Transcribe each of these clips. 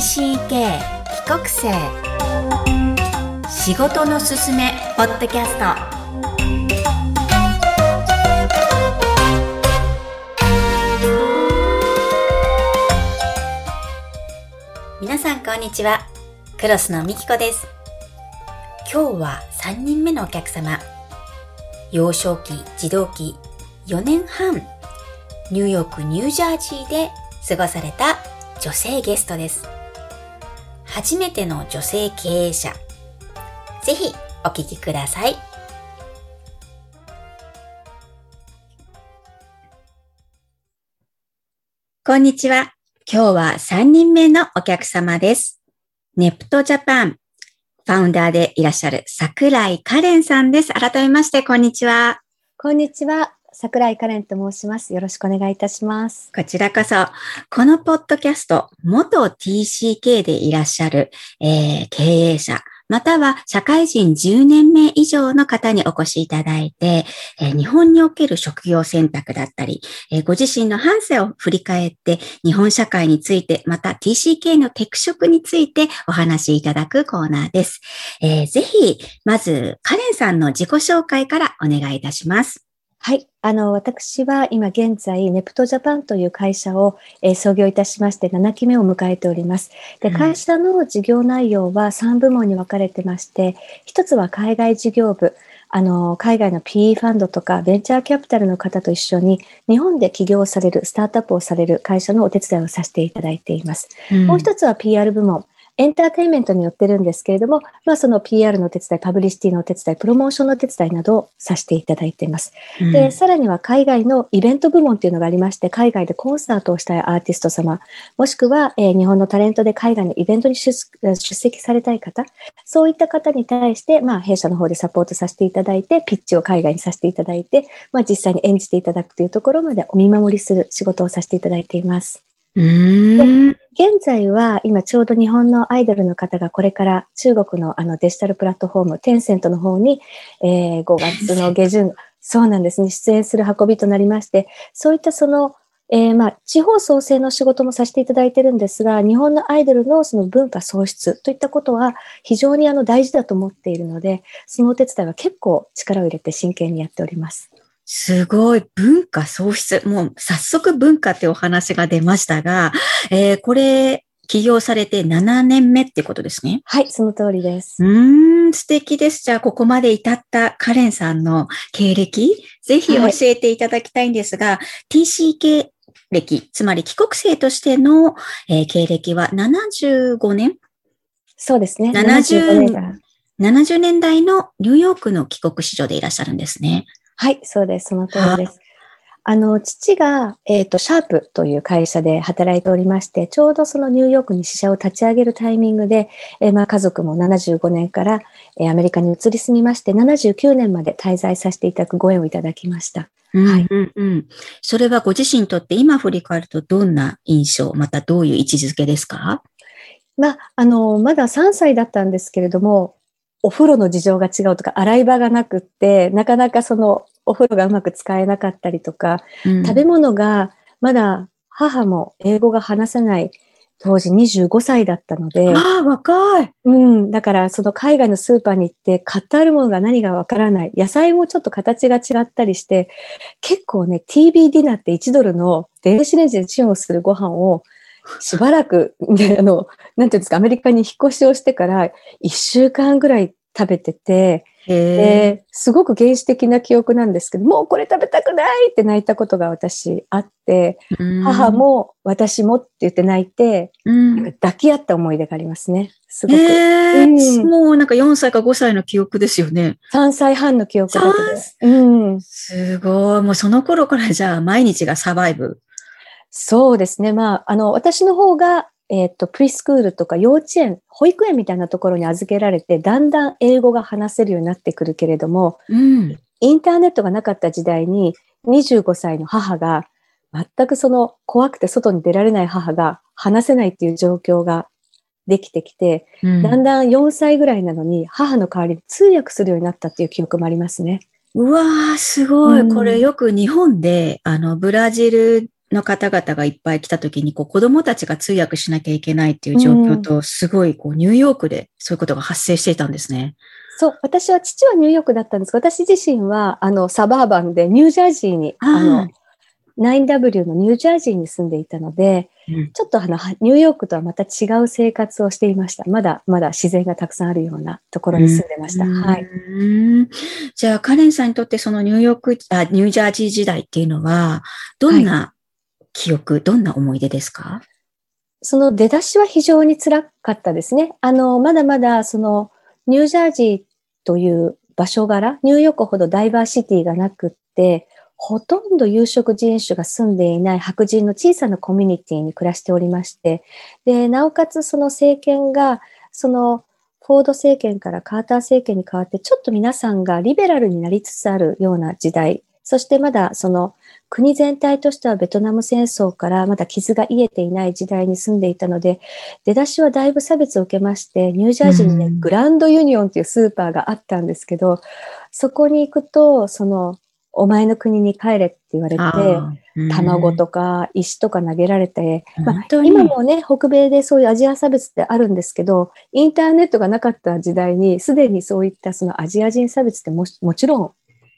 C. K. 帰国生仕事のすすめポッドキャスト皆さんこんにちはクロスのみきこです今日は3人目のお客様幼少期児童期4年半ニューヨークニュージャージーで過ごされた女性ゲストです。初めての女性経営者。ぜひお聞きください。こんにちは。今日は3人目のお客様です。ネプトジャパンファウンダーでいらっしゃる桜井カレンさんです。改めまして、こんにちは。こんにちは。桜井カレンと申します。よろしくお願いいたします。こちらこそ、このポッドキャスト、元 TCK でいらっしゃる、えー経営者、または社会人10年目以上の方にお越しいただいて、えー日本における職業選択だったり、えーご自身の半生を振り返って、日本社会について、また TCK のテク職についてお話しいただくコーナーです。えーぜひ、まず、カレンさんの自己紹介からお願いいたします。はい。あの、私は今現在、ネプトジャパンという会社を、えー創業いたしまして7期目を迎えております。で、うん会社の事業内容は3部門に分かれてまして、一つは海外事業部。あの、海外の PE ファンドとかベンチャーキャピタルの方と一緒に日本で起業される、スタートアップをされる会社のお手伝いをさせていただいています。もう一つは PR 部門。エンターテインメントによってるんですけれども、まあその PR のお手伝い、パブリシティのお手伝い、プロモーションのお手伝いなどをさせていただいています。うんで、さらには海外のイベント部門っていうのがありまして、海外でコンサートをしたいアーティスト様、もしくは、えー日本のタレントで海外のイベントに出出席されたい方、そういった方に対して、まあ弊社の方でサポートさせていただいて、ピッチを海外にさせていただいて、まあ実際に演じていただくというところまでお見守りする仕事をさせていただいています。現在は今ちょうど日本のアイドルの方がこれから中国のあのデジタルプラットフォーム、テンセントの方に、えー5月の下旬、そうなんですね、出演する運びとなりまして、そういったその、えーまあ、地方創生の仕事もさせていただいてるんですが、日本のアイドルのその文化創出といったことは非常にあの大事だと思っているので、そのお手伝いは結構力を入れて真剣にやっております。すごい。文化創出。もう早速文化ってお話が出ましたが、えーこれ、起業されて7年目ってことですね？はい、その通りですう。ーん、素敵です。じゃあ、ここまで至ったカレンさんの経歴、ぜひ教はいえていただきたいんですが、TCK 歴、つまり帰国生としての、えー経歴は75年？そうですね。70 75年から ?70 年代のニューヨークの帰国子女でいらっしゃるんですね。はい、そうです。その通りです。あの、父が、えっ、と、シャープという会社で働いておりまして、ちょうどそのニューヨークに支社を立ち上げるタイミングで、えーまあ、家族も75年から、えーアメリカに移り住みまして、79年まで滞在させていただくご縁をいただきました。うんうんうん。それはご自身にとって今振り返るとどんな印象、またどういう位置づけですか？まあ、あの、まだ3歳だったんですけれども、お風呂の事情が違うとか、洗い場がなくって、なかなかそのお風呂がうまく使えなかったりとか、うん食べ物がまだ母も英語が話せない当時25歳だったので、ああ、若い。うん、だからその海外のスーパーに行って買ってあるものが何がわからない。野菜もちょっと形が違ったりして、結構ね、TV ディナーって1ドルの電子レンジでチンをするご飯をしばらく、ね、あの、なんていうんですか、アメリカに引っ越しをしてから1週間ぐらい食べてて、へえ。で、すごく原始的な記憶なんですけど、もうこれ食べたくないって泣いたことが私あって、うん母、も私もって言って泣いて、抱き合った思い出がありますね。すごく。へえ、うんもうなんか4歳か5歳の記憶ですよね。3歳半の記憶だけで。うん。すごい。もうその頃からじゃあ毎日がサバイブ。そうですね。まあ、あの、私の方が、えっ、と、プリスクールとか幼稚園、保育園みたいなところに預けられて、だんだん英語が話せるようになってくるけれども、うん。インターネットがなかった時代に、25歳の母が、全くその怖くて外に出られない母が話せないっていう状況ができてきて、うんだんだん4歳ぐらいなのに母の代わりに通訳するようになったっていう記憶もありますね。うわー、すごい。うんこれよく日本で、あの、ブラジルの方々がいっぱい来た時に、こう子供たちが通訳しなきゃいけないっていう状況と、すごいこうニューヨークでそういうことが発生していたんですね。そう、私は父はニューヨークだったんですが、私自身はあのサバーバンでニュージャージーに、あの、9W のニュージャージーに住んでいたので、うん、ちょっとあのニューヨークとはまた違う生活をしていました。まだまだ自然がたくさんあるようなところに住んでました。はい。じゃあ、カレンさんにとってそのニューヨークあ、ニュージャージー時代っていうのは、どんな記憶、どんな思い出ですか？その出だしは非常に辛かったですね。あの、まだまだそのニュージャージーという場所柄、ニューヨークほどダイバーシティがなくって、ほとんど有色人種が住んでいない白人の小さなコミュニティに暮らしておりまして、で、なおかつその政権が、そのフォード政権からカーター政権に変わって、ちょっと皆さんがリベラルになりつつあるような時代、そしてまだその国全体としてはベトナム戦争からまだ傷が癒えていない時代に住んでいたので、出だしはだいぶ差別を受けまして、ニュージャージーにね、グランドユニオンっていうスーパーがあったんですけど、そこに行くと、そのお前の国に帰れって言われて、卵とか石とか投げられて、まあ、今もね、北米でそういうアジア差別ってあるんですけど、インターネットがなかった時代に、すでにそういったそのアジア人差別ってももちろん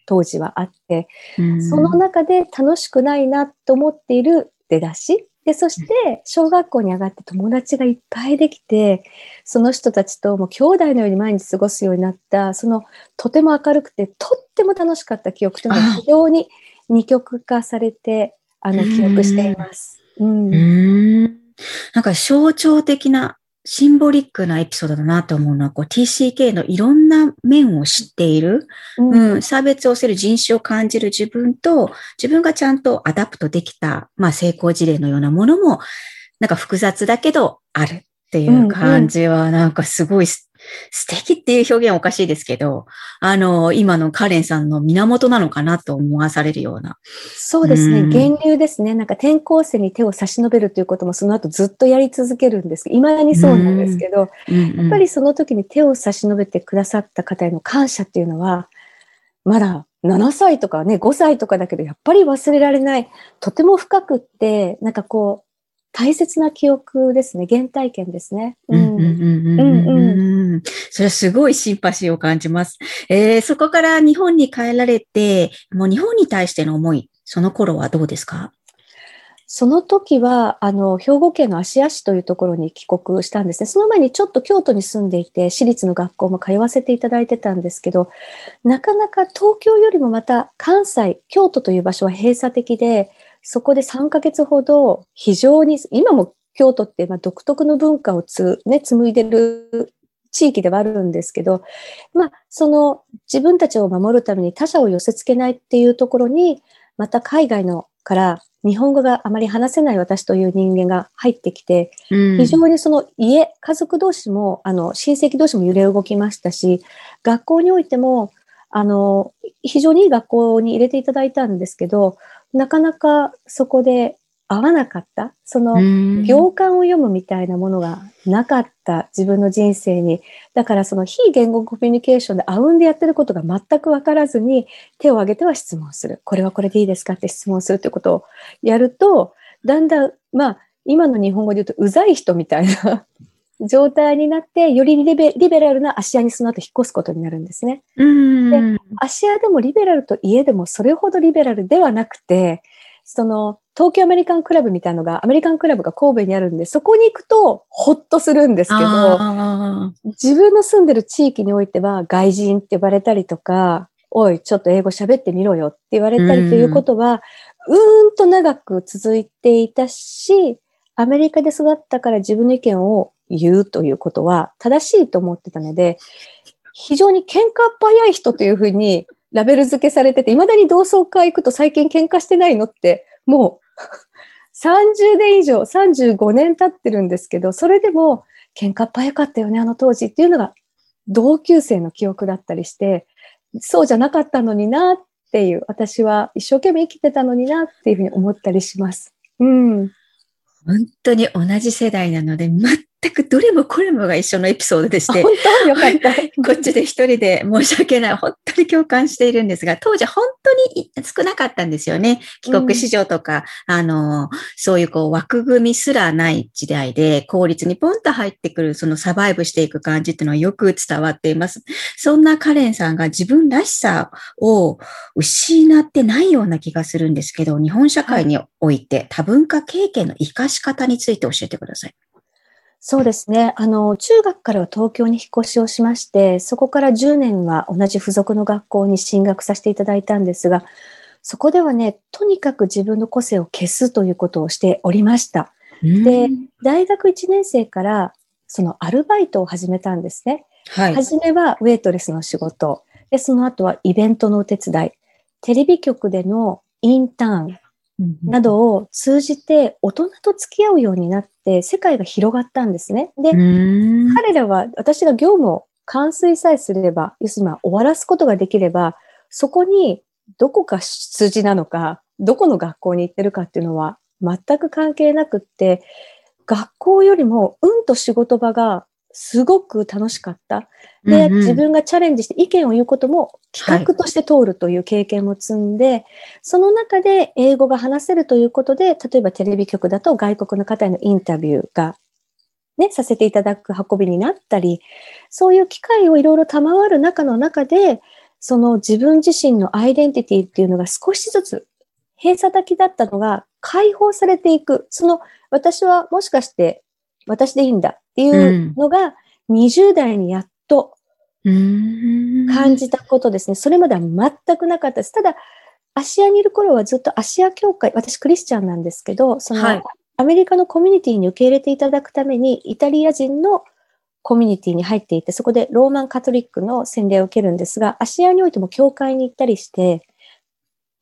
当時はあって、その中で楽しくないなと思っている出だし、で、そして、小学校に上がって友達がいっぱいできて、その人たちともう兄弟のように毎日過ごすようになった、その、とても明るくて、とっても楽しかった記憶というのが非常に二極化されて、あの、記憶しています。うん。うん。なんか象徴的なシンボリックなエピソードだなと思うのは、こう TCK のいろんな面を知っている、うん、うん、差別をする人種を感じる自分と、自分がちゃんと adapt できた、まあ成功事例のようなものも、なんか複雑だけどあるっていう感じは、なんかすごい素敵っていう表現はおかしいですけど、あの、今のカレンさんの源なのかなと思わされるような。そうですね。源流ですね。なんか転校生に手を差し伸べるということもその後ずっとやり続けるんですけど、未だにそうなんですけど、やっぱりその時に手を差し伸べてくださった方への感謝っていうのは、まだ7歳とかね、5歳とかだけど、やっぱり忘れられない、とても深くって、なんかこう、大切な記憶ですね。原体験ですね。うん。それはすごいシンパシーを感じます。えー、そこから日本に帰られて、もう日本に対しての思い、その頃はどうですか？その時は、あの、兵庫県の芦屋市というところに帰国したんですね。その前にちょっと京都に住んでいて、私立の学校も通わせていただいてたんですけど、なかなか東京よりもまた関西、京都という場所は閉鎖的で、そこで3ヶ月ほど非常に、今も京都ってまあ独特の文化をつ、ね、紡いでる地域ではあるんですけど、まあ、その自分たちを守るために他者を寄せ付けないっていうところに、また海外のから日本語があまり話せない私という人間が入ってきて、うん、非常にその家、家族同士も、あの、親戚同士も揺れ動きましたし、学校においても、あの、非常にいい学校に入れていただいたんですけど、なかなかそこで合わなかった。その行間を読むみたいなものがなかった自分の人生に。だからその非言語コミュニケーションであうんでやってることが全くわからずに手を挙げては質問する。これはこれでいいですかって質問するということをやると、だんだん、まあ今の日本語で言うとうざい人みたいな状態になって、よりリベリベラルな芦屋にその後引っ越すことになるんですね。で、芦屋でもリベラルと家でもそれほどリベラルではなくて、その、東京アメリカンクラブみたいなのが、アメリカンクラブが神戸にあるんで、そこに行くとほっとするんですけど、自分の住んでる地域においては外人って呼ばれたりとか、おい、ちょっと英語喋ってみろよって言われたりということは、うーんと長く続いていたし、アメリカで育ったから自分の意見を言うということは正しいと思ってたので、非常に喧嘩っ早い人というふうにラベル付けされてて、未だに同窓会行くと最近喧嘩してないのって、もう30年以上、35年経ってるんですけど、それでも喧嘩っ早かったよね、あの当時っていうのが同級生の記憶だったりして、そうじゃなかったのになっていう、私は一生懸命生きてたのになっていうふうに思ったりします。うん。本当に同じ世代なので、全くどれもこれもが一緒のエピソードでして、本当？よかった。こっちで一人で申し訳ない。本当に共感しているんですが、当時本当に少なかったんですよね。帰国子女とか、あの、そういうこう枠組みすらない時代で、効率にポンと入ってくる、そのサバイブしていく感じっていうのはよく伝わっています。そんなカレンさんが自分らしさを失ってないような気がするんですけど、日本社会において多文化経験の活かし方について教えてください。そうですね。あの、中学からは東京に引っ越しをしまして、そこから10年は同じ付属の学校に進学させていただいたんですが、そこではね、とにかく自分の個性を消すということをしておりました。で大学1年生から、そのアルバイトを始めたんですね。はい。初めはウェイトレスの仕事。で、その後はイベントのお手伝い。テレビ局でのインターンなどを通じて大人と付き合うようになって世界が広がったんですね。で、うん彼らは私が業務を完遂さえすれば、要するにまあ終わらすことができれば、そこにどこか出自なのか、どこの学校に行ってるかっていうのは全く関係なくって、学校よりもうんと仕事場がすごく楽しかった。で、うんうん自分がチャレンジして意見を言うことも企画として通るという経験も積んで、その中で英語が話せるということで、例えばテレビ局だと外国の方へのインタビューがね、させていただく運びになったり、そういう機会をいろいろ賜る中の中で、その自分自身のアイデンティティっていうのが少しずつ閉鎖的だったのが解放されていく。その私はもしかして私でいいんだっていうのが20代にやっとうん感じたことですね。それまでは全くなかったです。ただ、アシアにいる頃はずっとアシア教会、私クリスチャンなんですけど、その、はいアメリカのコミュニティに受け入れていただくために、イタリア人のコミュニティに入っていて、そこでローマンカトリックの洗礼を受けるんですが、アシアにおいても教会に行ったりして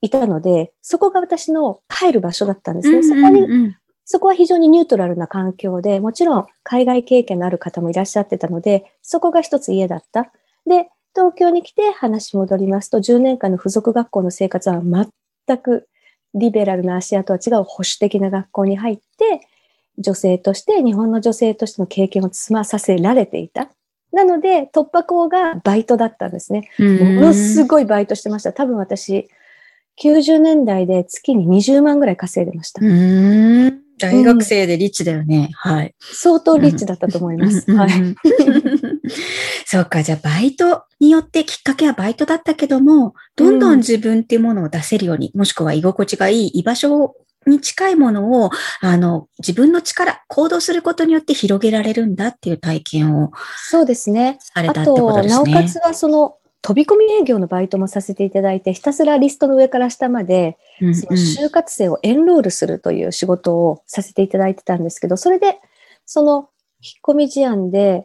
いたので、そこが私の帰る場所だったんですね。そこにうんそこは非常にニュートラルな環境で、もちろん海外経験のある方もいらっしゃってたので、そこが一つ家だった。で、東京に来て話戻りますと、10年間の付属学校の生活は全くリベラルな芦屋とは違う保守的な学校に入って、女性として、日本の女性としての経験を積まさせられていた。なので、突破口がバイトだったんですね。うんものすごいバイトしてました。多分私、90年代で月に20万ぐらい稼いでました。うん大学生でリッチだよね。はい。相当リッチだったと思います。うんうんはい。うん そうか、じゃあバイトによってきっかけはバイトだったけども、どんどん自分っていうものを出せるように、もしくは居心地がいい居場所に近いものを、あの、自分の力、行動することによって広げられるんだっていう体験をそうですね。されあたってことと、ですね。なおかつはその、飛び込み営業のバイトもさせていただいて、ひたすらリストの上から下まで、うんその就活生をエンロールするという仕事をさせていただいてたんですけど、それで、その、引っ込み思案で、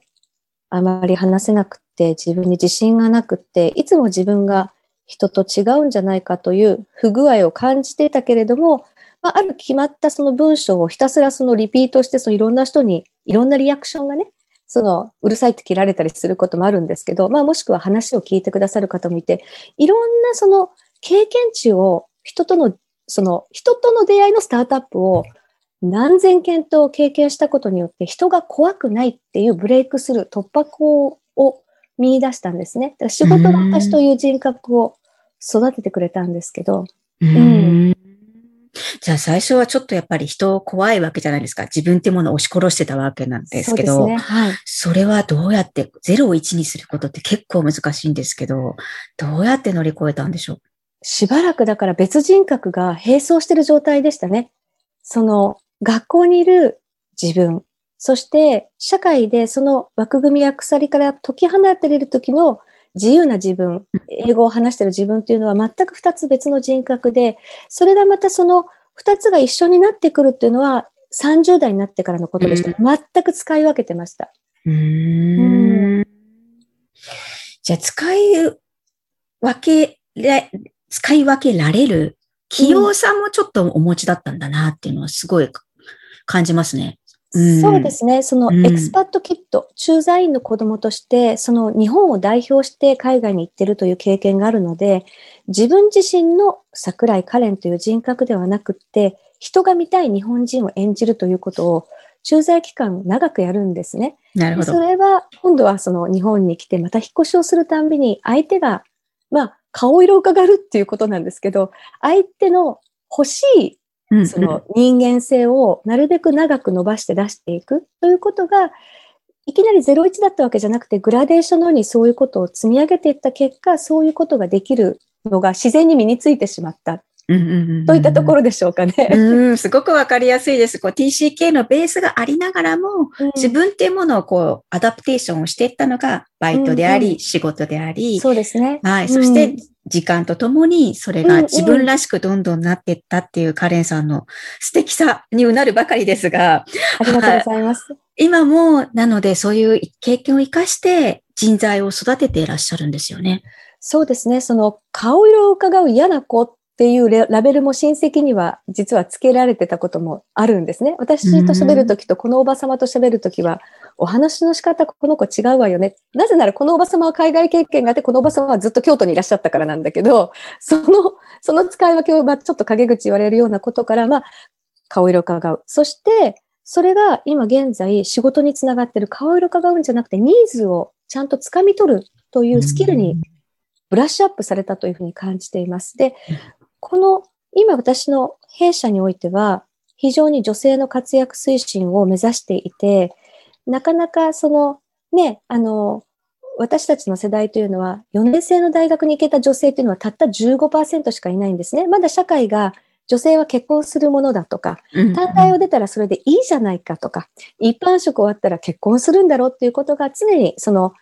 あまり話せなくて、自分に自信がなくて、いつも自分が人と違うんじゃないかという不具合を感じてたけれども、まあ、ある決まったその文章をひたすらそのリピートして、そのいろんな人にいろんなリアクションがね、そのうるさいって切られたりすることもあるんですけど、まあもしくは話を聞いてくださる方もいて、いろんなその経験値を人との、その人との出会いのスタートアップを何千件と経験したことによって人が怖くないっていうブレイクスルー、突破口を見出したんですね。だから仕事が私という人格を育ててくれたんですけど、うんじゃあ最初はちょっとやっぱり人怖いわけじゃないですか。自分ってものを押し殺してたわけなんですけど、そうですね。はい。それはどうやって0を1にすることって結構難しいんですけど、どうやって乗り越えたんでしょう？しばらくだから別人格が並走してる状態でしたね。その学校にいる自分、そして社会でその枠組みや鎖から解き放たれる時の自由な自分、英語を話してる自分っていうのは全く二つ別の人格で、それがまたその二つが一緒になってくるっていうのは30代になってからのことでした。全く使い分けてました。うーんじゃあ使い分けれ、使い分けられる器用さもちょっとお持ちだったんだなっていうのはすごい感じますね。うんそうですね。そのうんエクスパットキット、駐在員の子供として、その日本を代表して海外に行ってるという経験があるので、自分自身の桜井カレンという人格ではなくって、人が見たい日本人を演じるということを駐在期間長くやるんですね。なるほど。それは、今度はその日本に来てまた引っ越しをするたんびに相手が、まあ、顔色を伺うっていうことなんですけど、相手の欲しいその人間性をなるべく長く伸ばして出していくということが、いきなり01だったわけじゃなくて、グラデーションのようにそういうことを積み上げていった結果、そういうことができるのが自然に身についてしまった。といったところでしょうかね。うん、すごくわかりやすいです。こう TCK のベースがありながらも、うん、自分っていうものをこうアダプテーションをしていったのがバイトであり、うんうん、仕事であり。そうですね。はい。そして時間とともにそれが自分らしくどんどんなっていったっていうカレンさんの素敵さにうなるばかりですが。ありがとうございます。今も、なのでそういう経験を生かして人材を育てていらっしゃるんですよね。そうですね。その顔色を伺う嫌な子っていうラベルも親戚には実は付けられてたこともあるんですね。私と喋るときとこのおば様と喋るときは、お話の仕方この子違うわよね。なぜならこのおば様は海外経験があって、このおば様はずっと京都にいらっしゃったからなんだけど、その、その使い分けを、まあ、ちょっと陰口言われるようなことから、まあ、顔色伺う。そして、それが今現在仕事につながってる顔色伺うんじゃなくてニーズをちゃんと掴み取るというスキルにブラッシュアップされたというふうに感じています。で、この、今私の弊社においては、非常に女性の活躍推進を目指していて、なかなかその、ね、あの、私たちの世代というのは、4年生の大学に行けた女性というのはたった15%しかいないんですね。まだ社会が女性は結婚するものだとか、短大を出たらそれでいいじゃないかとか、一般職終わったら結婚するんだろうっていうことが常にその、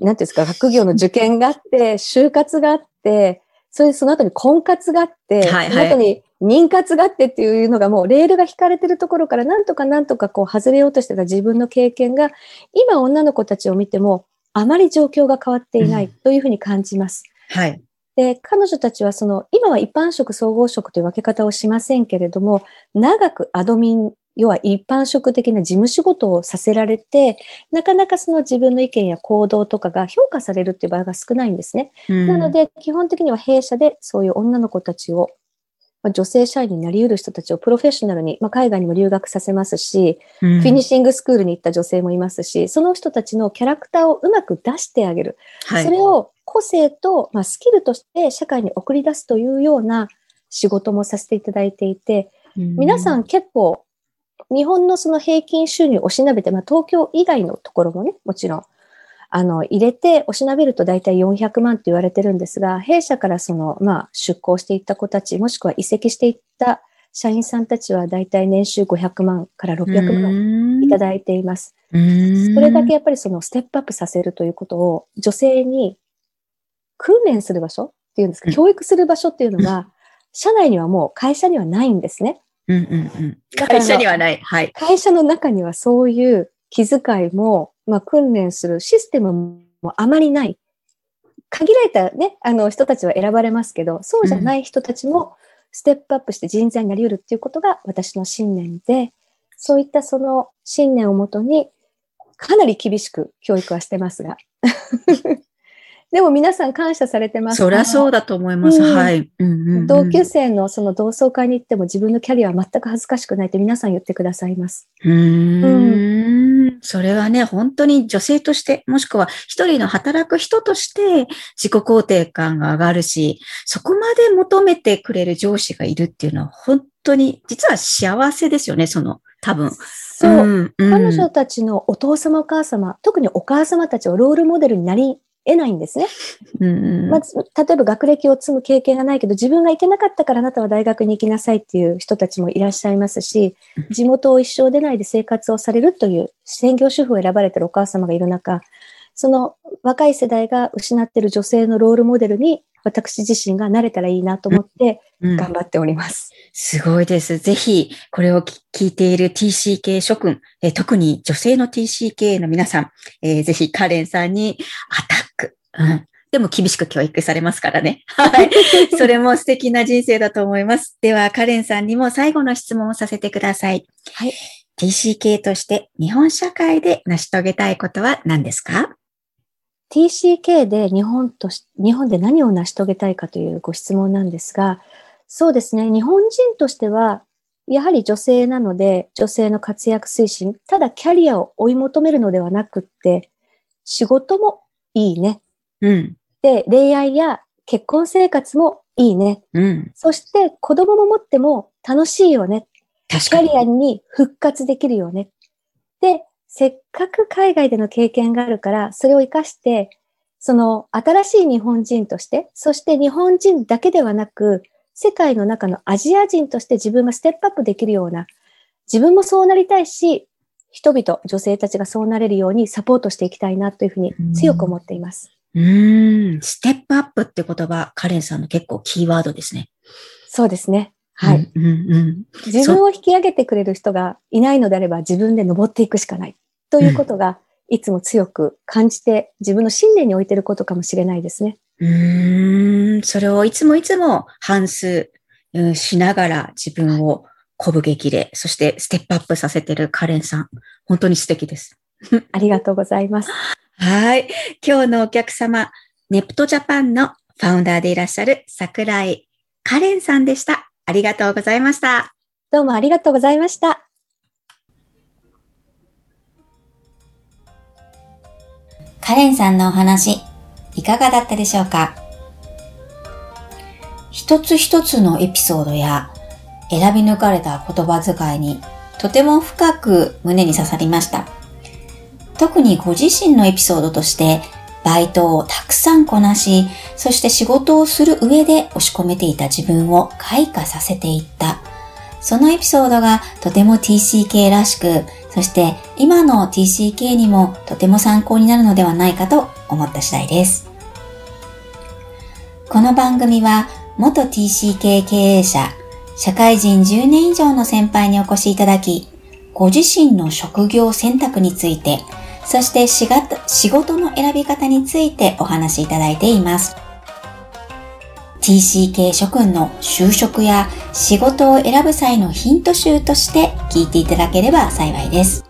なんていうんですか、学業の受験があって、就活があって、それでその後に婚活があって、はいはい、その後に妊活があってっていうのがもうレールが引かれてるところからなんとかなんとかこう外れようとしてた自分の経験が今女の子たちを見てもあまり状況が変わっていないというふうに感じます。うん、はい。で、彼女たちはその、今は一般職、総合職という分け方をしませんけれども、長くアドミン要は一般職的な事務仕事をさせられて、なかなかその自分の意見や行動とかが評価されるっていう場合が少ないんですね。うん、なので、基本的には弊社でそういう女の子たちを、まあ、女性社員になり得る人たちをプロフェッショナルに、まあ、海外にも留学させますし、うん、フィニッシングスクールに行った女性もいますし、その人たちのキャラクターをうまく出してあげる。はい、それを個性と、まあ、スキルとして社会に送り出すというような仕事もさせていただいていて、皆さん結構日本のその平均収入をしなべて、まあ、東京以外のところもね、もちろん、あの、入れて、おしなべると大体400万って言われてるんですが、弊社からその、まあ、出向していった子たち、もしくは移籍していった社員さんたちは大体年収500万から600万いただいています。それだけやっぱりそのステップアップさせるということを女性に訓練する場所っていうんですか、教育する場所っていうのが、社内にはもう会社にはないんですね。うんうんうん。会社にはない。はい。会社の中にはそういう気遣いも、まあ、訓練するシステムもあまりない。限られたね、あの人たちは選ばれますけど、そうじゃない人たちもステップアップして人材になり得るっていうことが私の信念で、そういったその信念をもとに、かなり厳しく教育はしてますが。でも皆さん感謝されてます。そりゃそうだと思います。うん、はい、うんうんうん、同級生のその同窓会に行っても自分のキャリアは全く恥ずかしくないって皆さん言ってくださいます。うんうん、それはね、本当に女性として、もしくは一人の働く人として自己肯定感が上がるし、そこまで求めてくれる上司がいるっていうのは本当に、実は幸せですよね、その、多分。そう、うんうん、彼女たちのお父様お母様、特にお母様たちをロールモデルになり得ないんですね。うんまず、例えば学歴を積む経験がないけど、自分が行けなかったからあなたは大学に行きなさいっていう人たちもいらっしゃいますし、地元を一生出ないで生活をされるという専業主婦を選ばれてるお母様がいる中、その若い世代が失っている女性のロールモデルに私自身が慣れたらいいなと思って頑張っております。うんうん、すごいです。ぜひ、これを聞いている TCK 諸君、え特に女性の TCK の皆さん、えー、ぜひカレンさんにうん、でも厳しく教育されますからね。はい。それも素敵な人生だと思います。では、カレンさんにも最後の質問をさせてください。はい。TCK として日本社会で成し遂げたいことは何ですか？TCK で日本とし、日本で何を成し遂げたいかというご質問なんですが、そうですね、日本人としては、やはり女性なので、女性の活躍推進、ただキャリアを追い求めるのではなくって、仕事もいいね。うん。で、恋愛や結婚生活もいいね。うん。そして子供も持っても楽しいよね。確かに。キャリアに復活できるよね。で、せっかく海外での経験があるから、それを活かして、その新しい日本人として、そして日本人だけではなく、世界の中のアジア人として自分がステップアップできるような、自分もそうなりたいし、人々、女性たちがそうなれるようにサポートしていきたいなというふうに強く思っています。うん、ステップアップって言葉、カレンさんの結構キーワードですね。そうですね。はい。うんうん、自分を引き上げてくれる人がいないのであれば自分で登っていくしかない。ということが、いつも強く感じて自分の信念に置いてることかもしれないですね。うん、それをいつもいつも反数しながら自分を鼓舞激励、そしてステップアップさせてるカレンさん、本当に素敵です。ありがとうございます。はい。今日のお客様、ネプトジャパンのファウンダーでいらっしゃる桜井カレンさんでした。ありがとうございました。どうもありがとうございました。カレンさんのお話、いかがだったでしょうか？一つ一つのエピソードや選び抜かれた言葉遣いにとても深く胸に刺さりました。特にご自身のエピソードとしてバイトをたくさんこなし、そして仕事をする上で押し込めていた自分を開花させていった。そのエピソードがとても TCK らしく、そして今の TCK にもとても参考になるのではないかと思った次第です。この番組は元 TCK 経営者、社会人10年以上の先輩にお越しいただき、ご自身の職業選択について、そして仕事の選び方についてお話しいただいています。TCK 諸君の就職や仕事を選ぶ際のヒント集として聞いていただければ幸いです。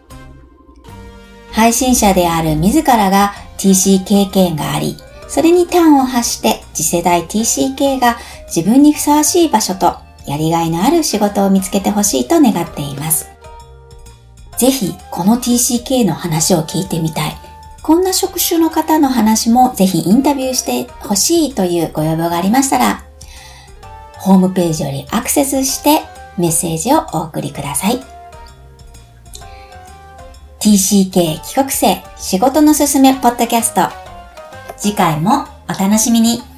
配信者である自らが TC 経験があり、それに端を発して次世代 TCK が自分にふさわしい場所とやりがいのある仕事を見つけてほしいと願っています。ぜひこの TCK の話を聞いてみたい。こんな職種の方の話もぜひインタビューしてほしいというご要望がありましたら、ホームページよりアクセスしてメッセージをお送りください。TCK 帰国生仕事のすすめポッドキャスト次回もお楽しみに。